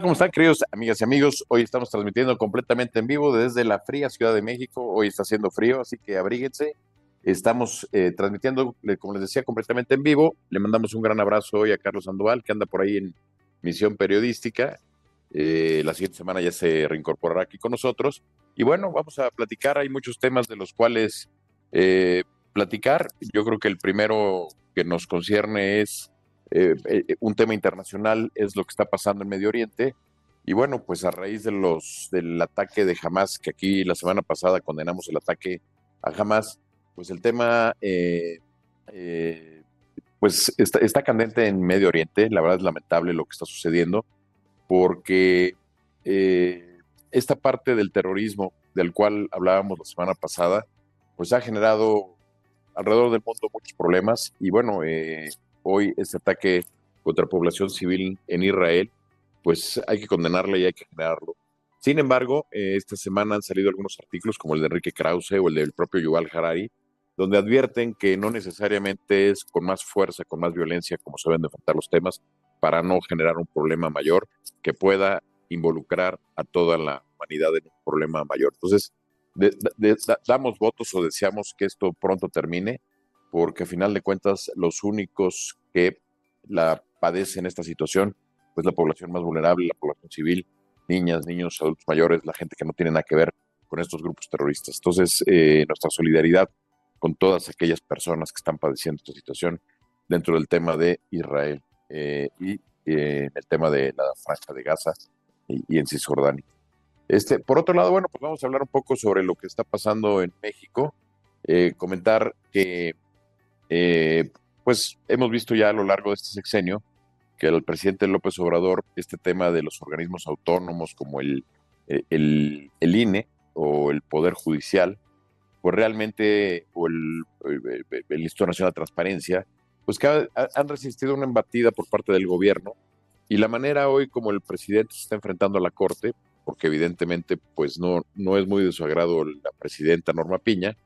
¿Cómo están, queridos amigas y amigos? Hoy estamos transmitiendo completamente en vivo desde la fría Ciudad de México. Hoy está haciendo frío, así que abríguense. Estamos eh, transmitiendo, como les decía, completamente en vivo. Le mandamos un gran abrazo hoy a Carlos Sandoval, que anda por ahí en misión periodística. Eh, la siguiente semana ya se reincorporará aquí con nosotros. Y bueno, vamos a platicar. Hay muchos temas de los cuales eh, platicar. Yo creo que el primero que nos concierne es eh, eh, un tema internacional es lo que está pasando en Medio Oriente. Y bueno, pues a raíz de los, del ataque de Hamas, que aquí la semana pasada condenamos el ataque a Hamas, pues el tema eh, pues está, está, candente en Medio Oriente. La verdad es lamentable lo que está sucediendo, porque esta parte del terrorismo del cual hablábamos la semana pasada, pues ha generado alrededor del mundo muchos problemas. Y bueno, eh, hoy este ataque contra la población civil en Israel, pues hay que condenarle y hay que generarlo. Sin embargo, eh, esta semana han salido algunos artículos como el de Enrique Krause o el del propio Yuval Harari, donde advierten que no necesariamente es con más fuerza, con más violencia como se deben de enfrentar los temas para no generar un problema mayor que pueda involucrar a toda la humanidad en un problema mayor. Entonces, damos votos o deseamos que esto pronto termine, porque a final de cuentas los únicos que la padecen esta situación, pues la población más vulnerable, la población civil, niñas, niños, adultos mayores, la gente que no tiene nada que ver con estos grupos terroristas. Entonces, eh, nuestra solidaridad con todas aquellas personas que están padeciendo esta situación dentro del tema de Israel eh, y eh, el tema de la franja de Gaza y, en Cisjordania. Este, por otro lado, bueno, pues vamos a hablar un poco sobre lo que está pasando en México. comentar que eh, pues hemos visto ya a lo largo de este sexenio que el presidente López Obrador, este tema de los organismos autónomos como el, eh, el, INE o el Poder Judicial, pues realmente, o el, el, Instituto Nacional de Transparencia, pues que han resistido una embatida por parte del gobierno y la manera hoy como el presidente se está enfrentando a la Corte, porque evidentemente pues no, no es muy de su agrado la presidenta Norma Piña,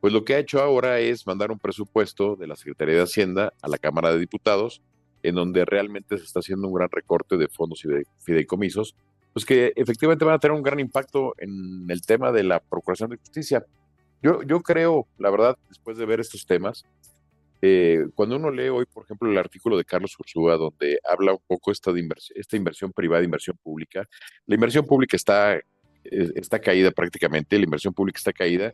pues lo que ha hecho ahora es mandar un presupuesto de la Secretaría de Hacienda a la Cámara de Diputados, en donde realmente se está haciendo un gran recorte de fondos y de fideicomisos, pues que efectivamente van a tener un gran impacto en el tema de la Procuración de Justicia. Yo, yo creo, la verdad, después de ver estos temas, eh, cuando uno lee hoy, por ejemplo, el artículo de Carlos Ursúa, donde habla un poco esta, de esta inversión privada, inversión pública, la inversión pública está, eh, está caída prácticamente, la inversión pública está caída,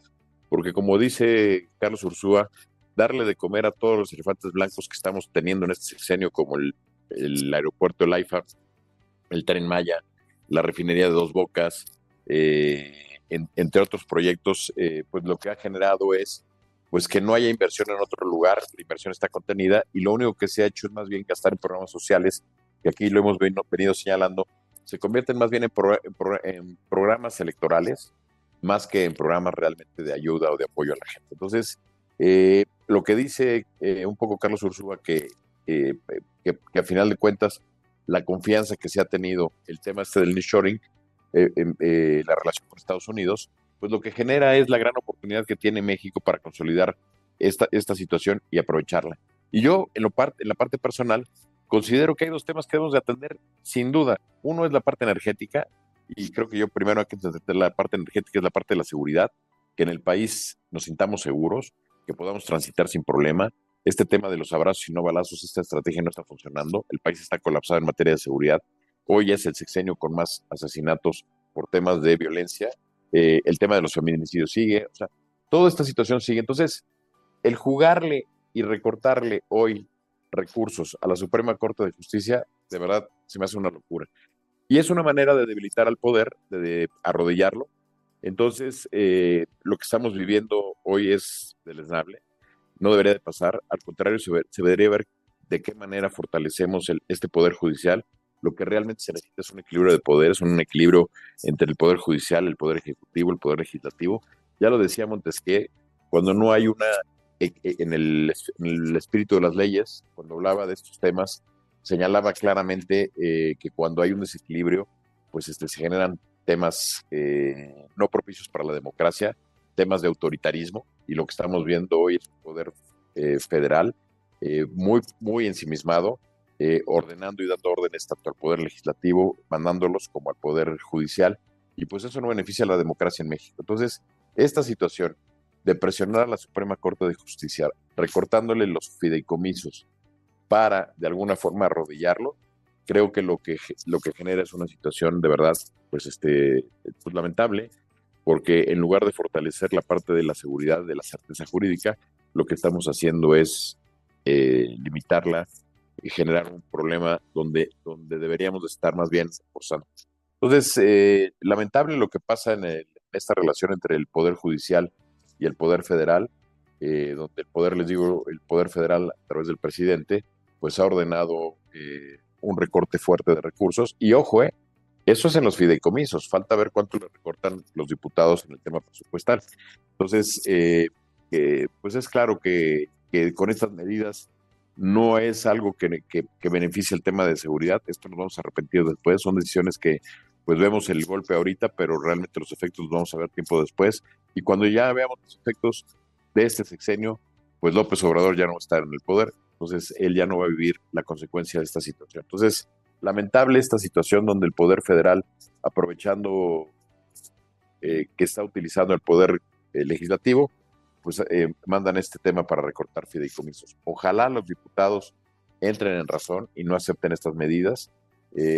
porque como dice Carlos Ursúa, darle de comer a todos los elefantes blancos que estamos teniendo en este sexenio, como el, aeropuerto AIFA, el Tren Maya, la refinería de Dos Bocas, eh, entre otros proyectos, eh, pues lo que ha generado es pues que no haya inversión en otro lugar, la inversión está contenida y lo único que se ha hecho es más bien gastar en programas sociales, que aquí lo hemos venido señalando, se convierten más bien en, en programas electorales, más que en programas realmente de ayuda o de apoyo a la gente. Entonces, eh, lo que dice eh, un poco Carlos Ursúa, que, que, que, a final de cuentas la confianza que se ha tenido, el tema este del nearshoring, eh, la relación con Estados Unidos, pues lo que genera es la gran oportunidad que tiene México para consolidar esta, esta situación y aprovecharla. Y yo, en, lo en la parte personal, considero que hay dos temas que debemos de atender, sin duda. Uno es la parte energética, y creo que yo primero hay que entender la parte energética, es la parte de la seguridad, que en el país nos sintamos seguros, que podamos transitar sin problema. Este tema de los abrazos y no balazos, esta estrategia no está funcionando. El país está colapsado en materia de seguridad. Hoy es el sexenio con más asesinatos por temas de violencia. Eh, el tema de los feminicidios sigue. O sea, toda esta situación sigue. Entonces, el jugarle y recortarle hoy recursos a la Suprema Corte de Justicia, de verdad, se me hace una locura. Y es una manera de debilitar al poder, de, arrodillarlo. Entonces, eh, lo que estamos viviendo hoy es deleznable, no debería de pasar, al contrario, se, debería ver de qué manera fortalecemos este poder judicial. Lo que realmente se necesita es un equilibrio de poderes, un equilibrio entre el poder judicial, el poder ejecutivo, el poder legislativo. Ya lo decía Montesquieu, cuando no hay una, e, e, en el, en el espíritu de las leyes, cuando hablaba de estos temas, señalaba claramente eh, que cuando hay un desequilibrio, pues este, se generan temas eh, no propicios para la democracia, temas de autoritarismo, y lo que estamos viendo hoy es un poder eh, federal muy, muy ensimismado, ordenando y dando órdenes tanto al Poder Legislativo, mandándolos como al Poder Judicial, y pues eso no beneficia a la democracia en México. Entonces, esta situación de presionar a la Suprema Corte de Justicia, recortándole los fideicomisos para de alguna forma arrodillarlo, creo que lo que, lo que genera es una situación de verdad, pues, este, pues lamentable, porque en lugar de fortalecer la parte de la seguridad, de la certeza jurídica, lo que estamos haciendo es eh, limitarla y generar un problema donde, donde deberíamos estar más bien forzando. Entonces, eh, lamentable lo que pasa en, esta relación entre el Poder Judicial y el Poder Federal, eh, donde el Poder, les digo, el Poder Federal a través del presidente, pues ha ordenado un recorte fuerte de recursos. Y ojo, eh, eso es en los fideicomisos. Falta ver cuánto le recortan los diputados en el tema presupuestal. Entonces, eh, pues es claro que, con estas medidas no es algo que, que, beneficie el tema de seguridad. Esto nos vamos a arrepentir después. Son decisiones que pues vemos el golpe ahorita, pero realmente los efectos los vamos a ver tiempo después. Y cuando ya veamos los efectos de este sexenio, pues López Obrador ya no va a estar en el poder entonces él ya no va a vivir la consecuencia de esta situación. Entonces, lamentable esta situación donde el Poder Federal, aprovechando eh, que está utilizando el Poder eh, Legislativo, pues eh, mandan este tema para recortar fideicomisos. Ojalá los diputados entren en razón y no acepten estas medidas.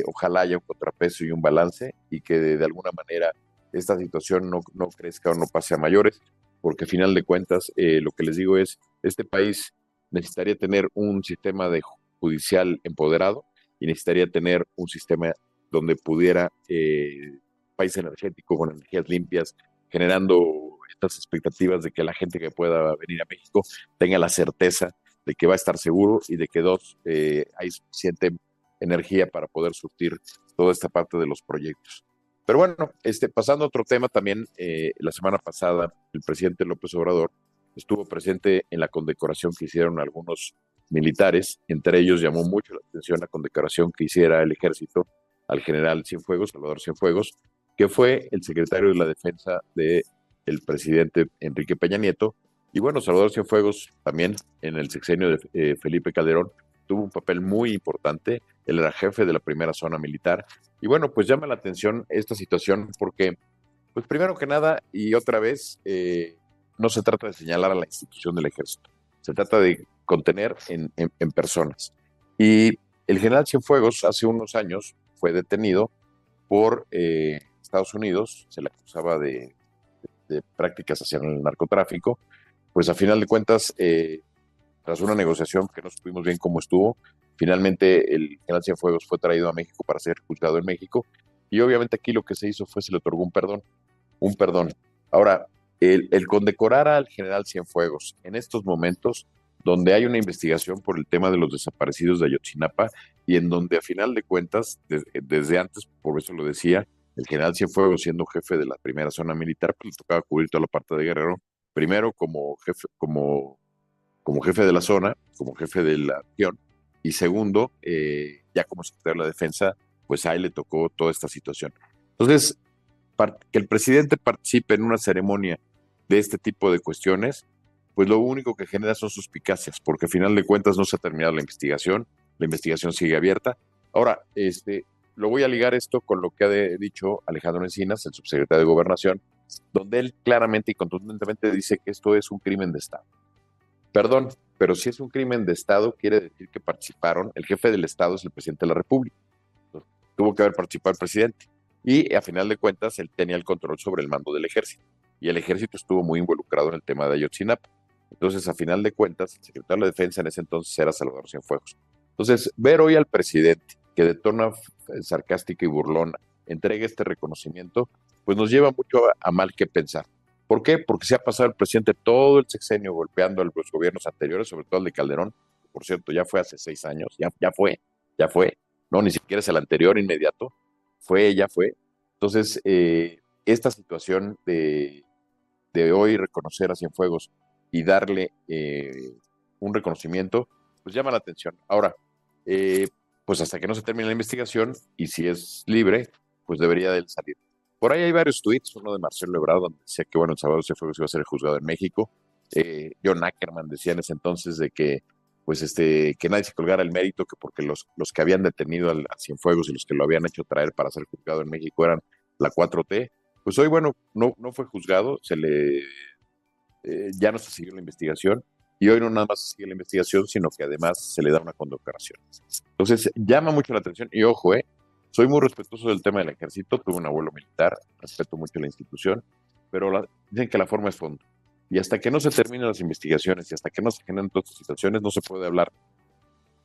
ojalá haya un contrapeso y un balance y que de, alguna manera esta situación no, no, crezca o no pase a mayores, porque a final de cuentas lo que les digo es, este país necesitaría tener un sistema de judicial empoderado y necesitaría tener un sistema donde pudiera, eh, país energético con energías limpias, generando estas expectativas de que la gente que pueda venir a México tenga la certeza de que va a estar seguro y de que dos, eh, hay suficiente energía para poder surtir toda esta parte de los proyectos. Pero bueno, este, pasando a otro tema también, eh, la semana pasada el presidente López Obrador estuvo presente en la condecoración que hicieron algunos militares, entre ellos llamó mucho la atención la condecoración que hiciera el ejército al general Cienfuegos, Salvador Cienfuegos, que fue el secretario de la defensa del el presidente Enrique Peña Nieto. Y bueno, Salvador Cienfuegos también en el sexenio de eh, Felipe Calderón tuvo un papel muy importante. Él era jefe de la primera zona militar. Y bueno, pues llama la atención esta situación porque, pues primero que nada, y otra vez, eh, no se trata de señalar a la institución del ejército, se trata de contener en, personas. Y el general Cienfuegos hace unos años fue detenido por eh, Estados Unidos, se le acusaba de, prácticas hacia el narcotráfico, pues a final de cuentas, eh, tras una negociación que no supimos bien cómo estuvo, finalmente el general Cienfuegos fue traído a México para ser juzgado en México y obviamente aquí lo que se hizo fue se le otorgó un perdón, un perdón. Ahora, el, condecorar al general Cienfuegos en estos momentos donde hay una investigación por el tema de los desaparecidos de Ayotzinapa y en donde a final de cuentas, desde antes, por eso lo decía, el general Cienfuegos siendo jefe de la primera zona militar, pues le tocaba cubrir toda la parte de Guerrero, primero como jefe, como, como jefe de la zona, como jefe de la región, y segundo, eh, ya como secretario de la defensa, pues a él le tocó toda esta situación. Entonces, que el presidente participe en una ceremonia de este tipo de cuestiones, pues lo único que genera son suspicacias, porque al final de cuentas no se ha terminado la investigación, la investigación sigue abierta. Ahora, este, lo voy a ligar esto con lo que ha dicho Alejandro Encinas, el subsecretario de Gobernación, donde él claramente y contundentemente dice que esto es un crimen de Estado. Perdón, pero si es un crimen de Estado, quiere decir que participaron, el jefe del Estado es el presidente de la República. tuvo que haber participado el presidente. Y a final de cuentas, él tenía el control sobre el mando del ejército y el ejército estuvo muy involucrado en el tema de Ayotzinapa. Entonces, a final de cuentas, el secretario de Defensa en ese entonces era Salvador Cienfuegos. Entonces, ver hoy al presidente que de torna sarcástica y burlona entregue este reconocimiento, pues nos lleva mucho a, mal que pensar. ¿Por qué? Porque se ha pasado el presidente todo el sexenio golpeando a los gobiernos anteriores, sobre todo el de Calderón, por cierto, ya fue hace seis años, ya fue, ya fue, no, ni siquiera es el anterior inmediato, fue, ya fue. Entonces, eh, esta situación de de hoy reconocer a Cienfuegos y darle eh, un reconocimiento, pues llama la atención. Ahora, eh, pues hasta que no se termine la investigación y si es libre, pues debería de él salir. Por ahí hay varios tweets, uno de Marcelo Ebrard, donde decía que, bueno, el Salvador Cienfuegos iba a ser juzgado en México. Eh, John Ackerman decía en ese entonces de que pues este, que nadie se colgara el mérito, que porque los, los que habían detenido al, Cienfuegos y los que lo habían hecho traer para ser juzgado en México eran la 4T, pues hoy, bueno, no, no fue juzgado, se le, eh, ya no se siguió la investigación, y hoy no nada más se sigue la investigación, sino que además se le da una condecoración. Entonces, llama mucho la atención, y ojo, eh, soy muy respetuoso del tema del ejército, tuve un abuelo militar, respeto mucho la institución, pero dicen que la forma es fondo. Y hasta que no se terminen las investigaciones y hasta que no se generen todas estas situaciones, no se puede hablar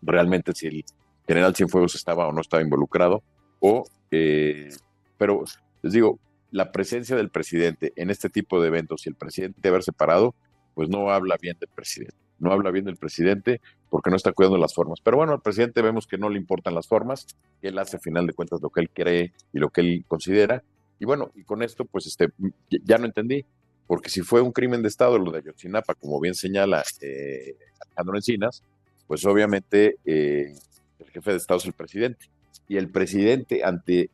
realmente si el general Cienfuegos estaba o no estaba involucrado. O, eh, pero les digo, la presencia del presidente en este tipo de eventos y el presidente haber separado, pues no habla bien del presidente. No habla bien del presidente porque no está cuidando las formas. Pero bueno, al presidente vemos que no le importan las formas, él hace a final de cuentas lo que él cree y lo que él considera. Y bueno, y con esto, pues este, ya no entendí porque si fue un crimen de Estado lo de Ayotzinapa, como bien señala eh, Alejandro Encinas, pues obviamente eh, el jefe de Estado es el presidente. Y el presidente, ante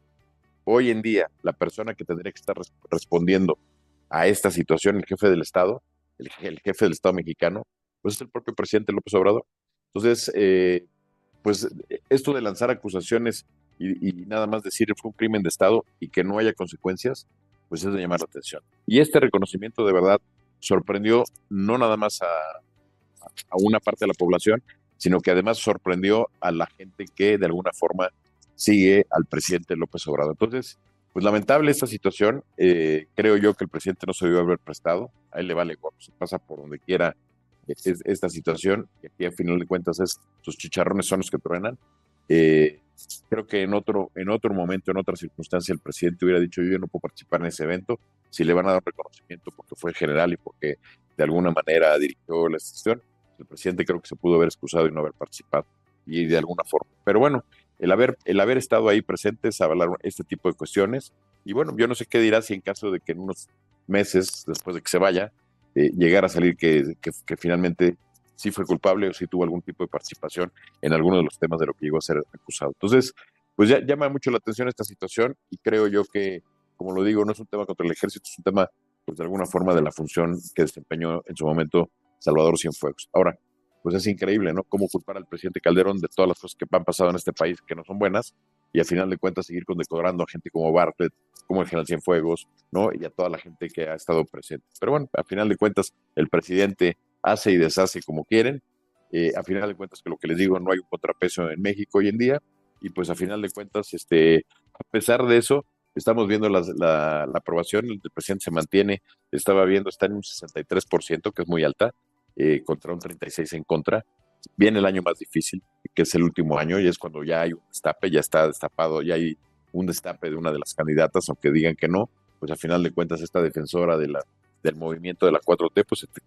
hoy en día, la persona que tendría que estar respondiendo a esta situación, el jefe del Estado, el, jefe del Estado mexicano, pues es el propio presidente López Obrador. Entonces, eh, pues esto de lanzar acusaciones y, nada más decir fue un crimen de Estado y que no haya consecuencias, pues es de llamar la atención. Y este reconocimiento de verdad sorprendió no nada más a, a una parte de la población, sino que además sorprendió a la gente que de alguna forma sigue al presidente López Obrador. Entonces, pues lamentable esta situación. Eh, creo yo que el presidente no se debió haber prestado. A él le vale cuando se pasa por donde quiera esta situación. Y aquí, a final de cuentas, es, sus chicharrones son los que truenan. Eh, creo que en otro, en otro momento, en otra circunstancia, el presidente hubiera dicho yo no puedo participar en ese evento, si le van a dar reconocimiento porque fue general y porque de alguna manera dirigió la institución, el presidente creo que se pudo haber excusado y no haber participado, y de alguna forma. Pero bueno, el haber, el haber estado ahí presente es hablar este tipo de cuestiones, y bueno, yo no sé qué dirá si en caso de que en unos meses, después de que se vaya, eh, llegara a salir que, que finalmente si fue culpable o si tuvo algún tipo de participación en alguno de los temas de lo que llegó a ser acusado. Entonces, pues ya llama mucho la atención esta situación y creo yo que, como lo digo, no es un tema contra el ejército, es un tema, pues de alguna forma, de la función que desempeñó en su momento Salvador Cienfuegos. Ahora, pues es increíble, ¿no? Cómo culpar al presidente Calderón de todas las cosas que han pasado en este país que no son buenas y al final de cuentas seguir condecorando a gente como Bartlett, como el general Cienfuegos, ¿no? Y a toda la gente que ha estado presente. Pero bueno, al final de cuentas, el presidente hace y deshace como quieren. Eh, a final de cuentas, que lo que les digo, no hay un contrapeso en México hoy en día. Y pues a final de cuentas, este, a pesar de eso, estamos viendo la, aprobación, el presidente se mantiene, estaba viendo, está en un 63%, que es muy alta, eh, contra un 36% en contra. Viene el año más difícil, que es el último año, y es cuando ya hay un destape, ya está destapado, ya hay un destape de una de las candidatas, aunque digan que no, pues a final de cuentas esta defensora de la del movimiento de la 4T, pues este,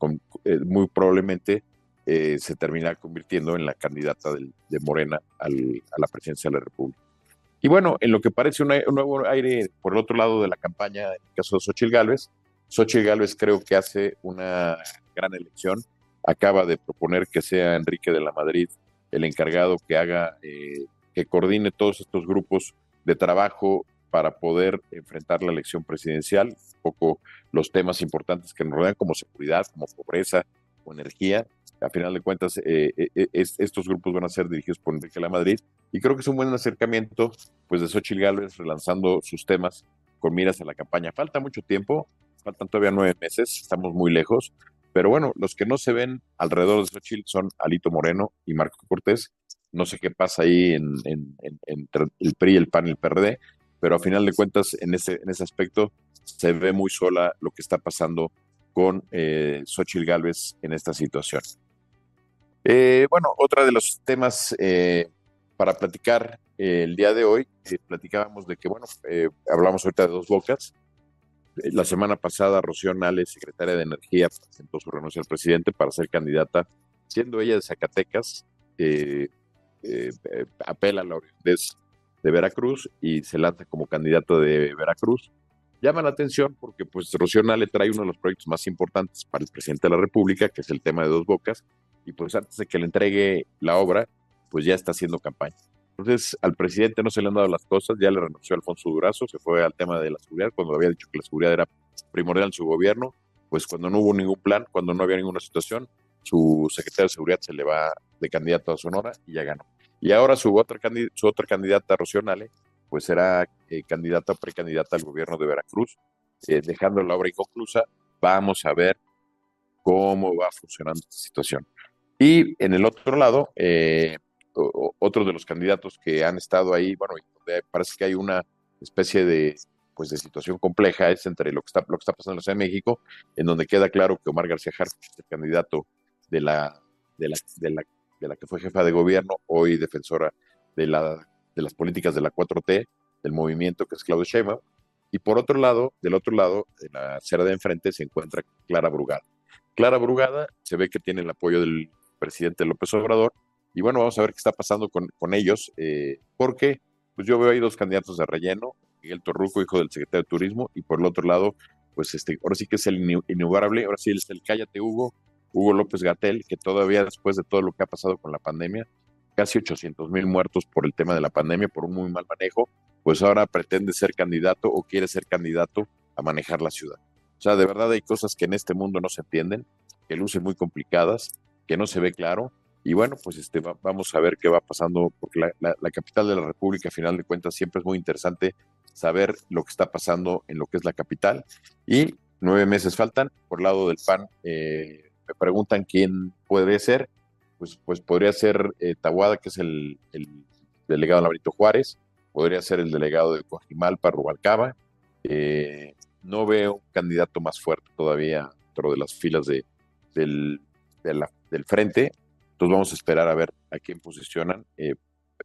eh, muy probablemente eh, se terminará convirtiendo en la candidata de Morena a la presidencia de la República. Y bueno, en lo que parece un, nuevo aire por el otro lado de la campaña, en el caso de Xochitl Gálvez, Xochitl Gálvez creo que hace una gran elección. Acaba de proponer que sea Enrique de la Madrid el encargado que haga, eh, que coordine todos estos grupos de trabajo para poder enfrentar la elección presidencial, un poco los temas importantes que nos rodean como seguridad, como pobreza o energía. A final de cuentas, eh, eh, estos grupos van a ser dirigidos por Enrique La Madrid y creo que es un buen acercamiento pues de Xochitl Gálvez relanzando sus temas con miras a la campaña. Falta mucho tiempo, faltan todavía nueve meses, estamos muy lejos, pero bueno, los que no se ven alrededor de Xochitl son Alito Moreno y Marco Cortés. No sé qué pasa ahí en, entre el PRI, el PAN y el PRD, pero a final de cuentas en ese, en ese aspecto se ve muy sola lo que está pasando con eh, Xochitl Gálvez en esta situación. Eh, bueno, otra de los temas eh, para platicar eh, el día de hoy, platicábamos de que, bueno, hablamos ahorita de dos bocas. La semana pasada, Rocío Nale, secretaria de Energía, presentó su renuncia al presidente para ser candidata, siendo ella de Zacatecas, apela a la orientez de Veracruz y se lanza como candidato de Veracruz. Llama la atención porque pues Rocío le trae uno de los proyectos más importantes para el presidente de la República, que es el tema de Dos Bocas, y pues antes de que le entregue la obra, pues ya está haciendo campaña. Entonces, al presidente no se le han dado las cosas, ya le renunció Alfonso Durazo, se fue al tema de la seguridad, cuando había dicho que la seguridad era primordial en su gobierno, pues cuando no hubo ningún plan, cuando no había ninguna situación, su secretario de seguridad se le va de candidato a Sonora y ya ganó. Y ahora su otra, otra candidata, Rocío pues será eh, candidata o precandidata al gobierno de Veracruz, eh, dejando la obra inconclusa. Vamos a ver cómo va funcionando esta situación. Y en el otro lado, eh, otro de los candidatos que han estado ahí, bueno, parece que hay una especie de pues de situación compleja es entre lo que está lo que está pasando en la México, en donde queda claro que Omar García Harfuch es el candidato de la, de la de la que fue jefa de gobierno, hoy defensora de la de las políticas de la 4T, del movimiento que es Claudio Sheinbaum, y por otro lado, del otro lado, en la acera de enfrente se encuentra Clara Brugada. Clara Brugada se ve que tiene el apoyo del presidente López Obrador, y bueno, vamos a ver qué está pasando con, con ellos, eh, porque pues yo veo ahí dos candidatos de relleno, Miguel Torruco, hijo del secretario de Turismo, y por el otro lado, pues este, ahora sí que es el inigualable, ahora sí es el cállate Hugo, Hugo López Gatel, que todavía después de todo lo que ha pasado con la pandemia, casi 800 mil muertos por el tema de la pandemia, por un muy mal manejo, pues ahora pretende ser candidato o quiere ser candidato a manejar la ciudad. O sea, de verdad hay cosas que en este mundo no se entienden, que lucen muy complicadas, que no se ve claro, y bueno, pues este, vamos a ver qué va pasando, porque la, la, capital de la República, a final de cuentas, siempre es muy interesante saber lo que está pasando en lo que es la capital. Y nueve meses faltan. Por lado del PAN, eh, me preguntan quién puede ser. Pues, pues podría ser eh, que es el, el delegado Laurito Juárez. Podría ser el delegado de Coajimalpa, Rubalcaba. Eh, no veo un candidato más fuerte todavía dentro de las filas de, del, del frente. Entonces vamos a esperar a ver a quién posicionan. Eh,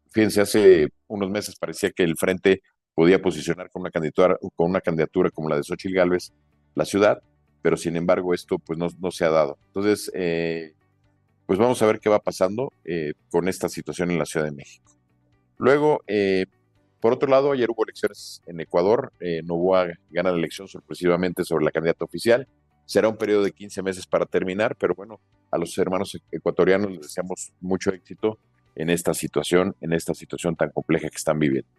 fíjense, hace unos meses parecía que el Frente podía posicionar con una candidatura, con una candidatura como la de Xochitl Gálvez la ciudad, pero sin embargo esto pues no, se ha dado. Entonces, eh, pues vamos a ver qué va pasando eh, con esta situación en la Ciudad de México. Luego, por otro lado, ayer hubo elecciones en Ecuador. Novoa gana la elección sorpresivamente sobre la candidata oficial. Será un periodo de 15 meses para terminar, pero bueno, a los hermanos ecuatorianos les deseamos mucho éxito en esta situación, en esta situación tan compleja que están viviendo.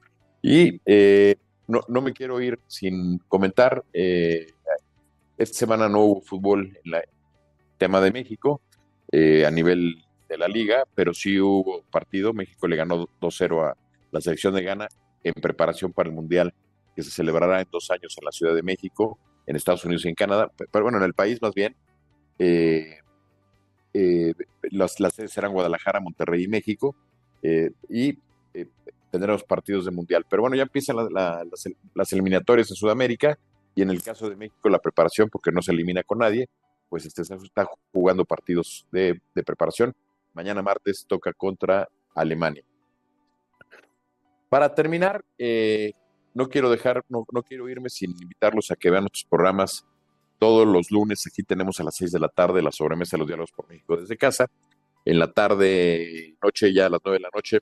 Y eh, no, no, me quiero ir sin comentar, eh, esta semana no hubo fútbol en el tema de México eh, a nivel de la liga, pero sí hubo partido, México le ganó 2-0 a la selección de Ghana en preparación para el Mundial que se celebrará en dos años en la Ciudad de México en Estados Unidos y en Canadá, pero bueno, en el país más bien. Eh, eh, las, sedes serán Guadalajara, Monterrey y México, eh, y tendremos partidos de Mundial. Pero bueno, ya empiezan las, eliminatorias en Sudamérica, y en el caso de México la preparación, porque no se elimina con nadie, pues este, está jugando partidos de, preparación. Mañana martes toca contra Alemania. Para terminar, eh, no quiero dejar, no, no, quiero irme sin invitarlos a que vean nuestros programas. Todos los lunes aquí tenemos a las 6 de la tarde la sobremesa de los diálogos por México desde casa. En la tarde, noche, ya a las 9 de la noche,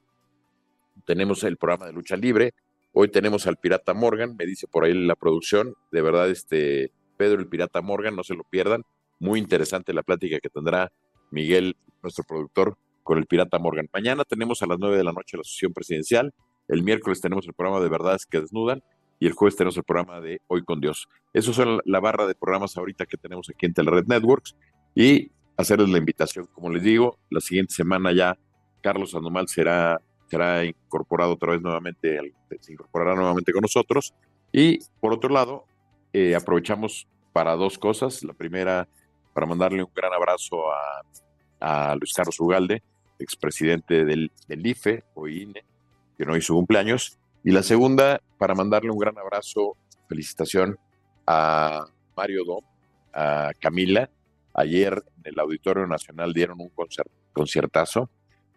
tenemos el programa de lucha libre. Hoy tenemos al Pirata Morgan, me dice por ahí la producción. De verdad, este Pedro el Pirata Morgan, no se lo pierdan. Muy interesante la plática que tendrá Miguel, nuestro productor, con el Pirata Morgan. Mañana tenemos a las 9 de la noche la sesión presidencial. El miércoles tenemos el programa de Verdades que Desnudan y el jueves tenemos el programa de Hoy con Dios. Eso son la barra de programas ahorita que tenemos aquí en Telered Networks y hacerles la invitación. Como les digo, la siguiente semana ya Carlos Anomal será, será incorporado otra vez nuevamente, se incorporará nuevamente con nosotros. Y por otro lado, eh, aprovechamos para dos cosas. La primera, para mandarle un gran abrazo a, a Luis Carlos Ugalde, expresidente del, del IFE o INE, que no hizo cumpleaños. Y la segunda, para mandarle un gran abrazo, felicitación a Mario Dom, a Camila. Ayer en el Auditorio Nacional dieron un conciertazo.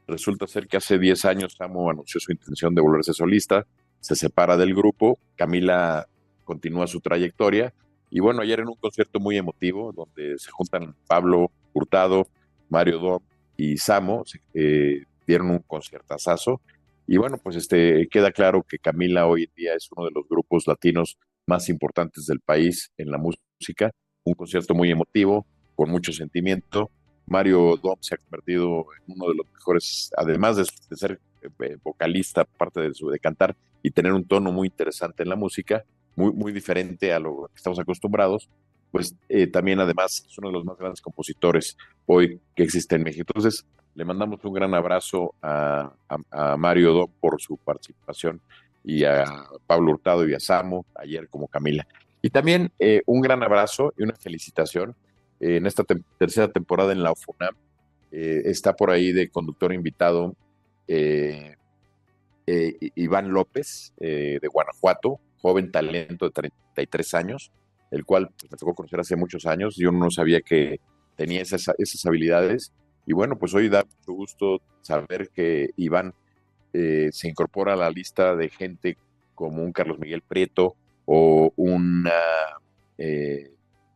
Resulta ser que hace 10 años Samo anunció su intención de volverse solista, se separa del grupo, Camila continúa su trayectoria y bueno, ayer en un concierto muy emotivo donde se juntan Pablo Hurtado, Mario Dom y Samo, eh, dieron un conciertazazo y bueno, pues este queda claro que Camila hoy en día es uno de los grupos latinos más importantes del país en la música. Un concierto muy emotivo, con mucho sentimiento. Mario Dom se ha convertido en uno de los mejores, además de, ser eh, vocalista, aparte de, su, de cantar y tener un tono muy interesante en la música, muy, muy diferente a lo que estamos acostumbrados, pues eh, también además es uno de los más grandes compositores hoy que existe en México. Entonces, Le mandamos un gran abrazo a, Mario Don por su participación y a Pablo Hurtado y a Samo, ayer como Camila. Y también eh, un gran abrazo y una felicitación en esta tercera temporada en la OFUNAM. Eh, está por ahí de conductor invitado eh, Iván López de Guanajuato, joven talento de 33 años, el cual pues, me tocó conocer hace muchos años. Yo no sabía que tenía esas, esas habilidades. Y bueno, pues hoy da mucho gusto saber que Iván eh, se incorpora a la lista de gente como un Carlos Miguel Prieto o una eh,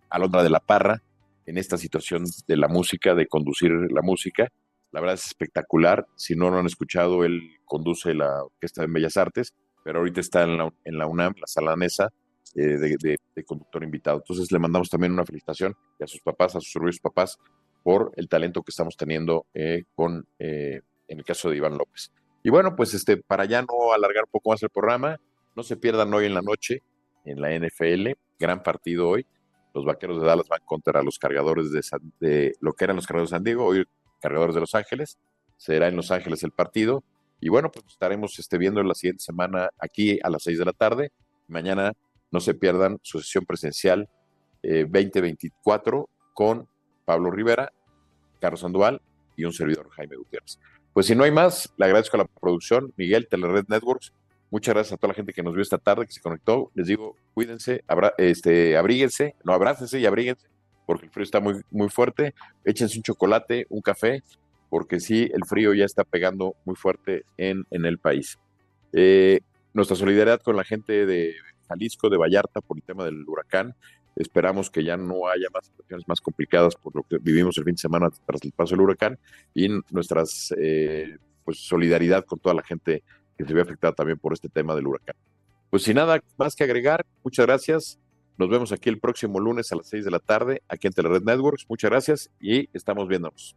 Alondra de la Parra en esta situación de la música, de conducir la música. La verdad es espectacular. Si no lo han escuchado, él conduce la Orquesta de Bellas Artes, pero ahorita está en la, en la UNAM, la sala Nesa, eh, de, conductor invitado. Entonces le mandamos también una felicitación a sus papás, a sus orgullosos papás, por el talento que estamos teniendo eh, con, eh, en el caso de Iván López. Y bueno, pues este, para ya no alargar un poco más el programa, no se pierdan hoy en la noche en la NFL, gran partido hoy. Los vaqueros de Dallas van contra los cargadores de, de lo que eran los cargadores de San Diego, hoy cargadores de Los Ángeles. Será en Los Ángeles el partido. Y bueno, pues estaremos este, viendo la siguiente semana aquí a las 6 de la tarde. Mañana no se pierdan su sesión presencial 2024 eh, con Pablo Rivera, Carlos Sandoval y un servidor Jaime Gutiérrez. Pues si no hay más, le agradezco a la producción, Miguel, Telered Networks. Muchas gracias a toda la gente que nos vio esta tarde, que se conectó. Les digo, cuídense, este, abríguense, no abrácense y abríguense, porque el frío está muy, muy fuerte. Échense un chocolate, un café, porque sí, el frío ya está pegando muy fuerte en, en el país. Eh, nuestra solidaridad con la gente de Jalisco, de Vallarta, por el tema del huracán. Esperamos que ya no haya más situaciones más complicadas por lo que vivimos el fin de semana tras el paso del huracán y nuestras eh, pues solidaridad con toda la gente que se ve afectada también por este tema del huracán. Pues sin nada más que agregar, muchas gracias. Nos vemos aquí el próximo lunes a las 6 de la tarde, aquí en Telered Networks. Muchas gracias y estamos viéndonos.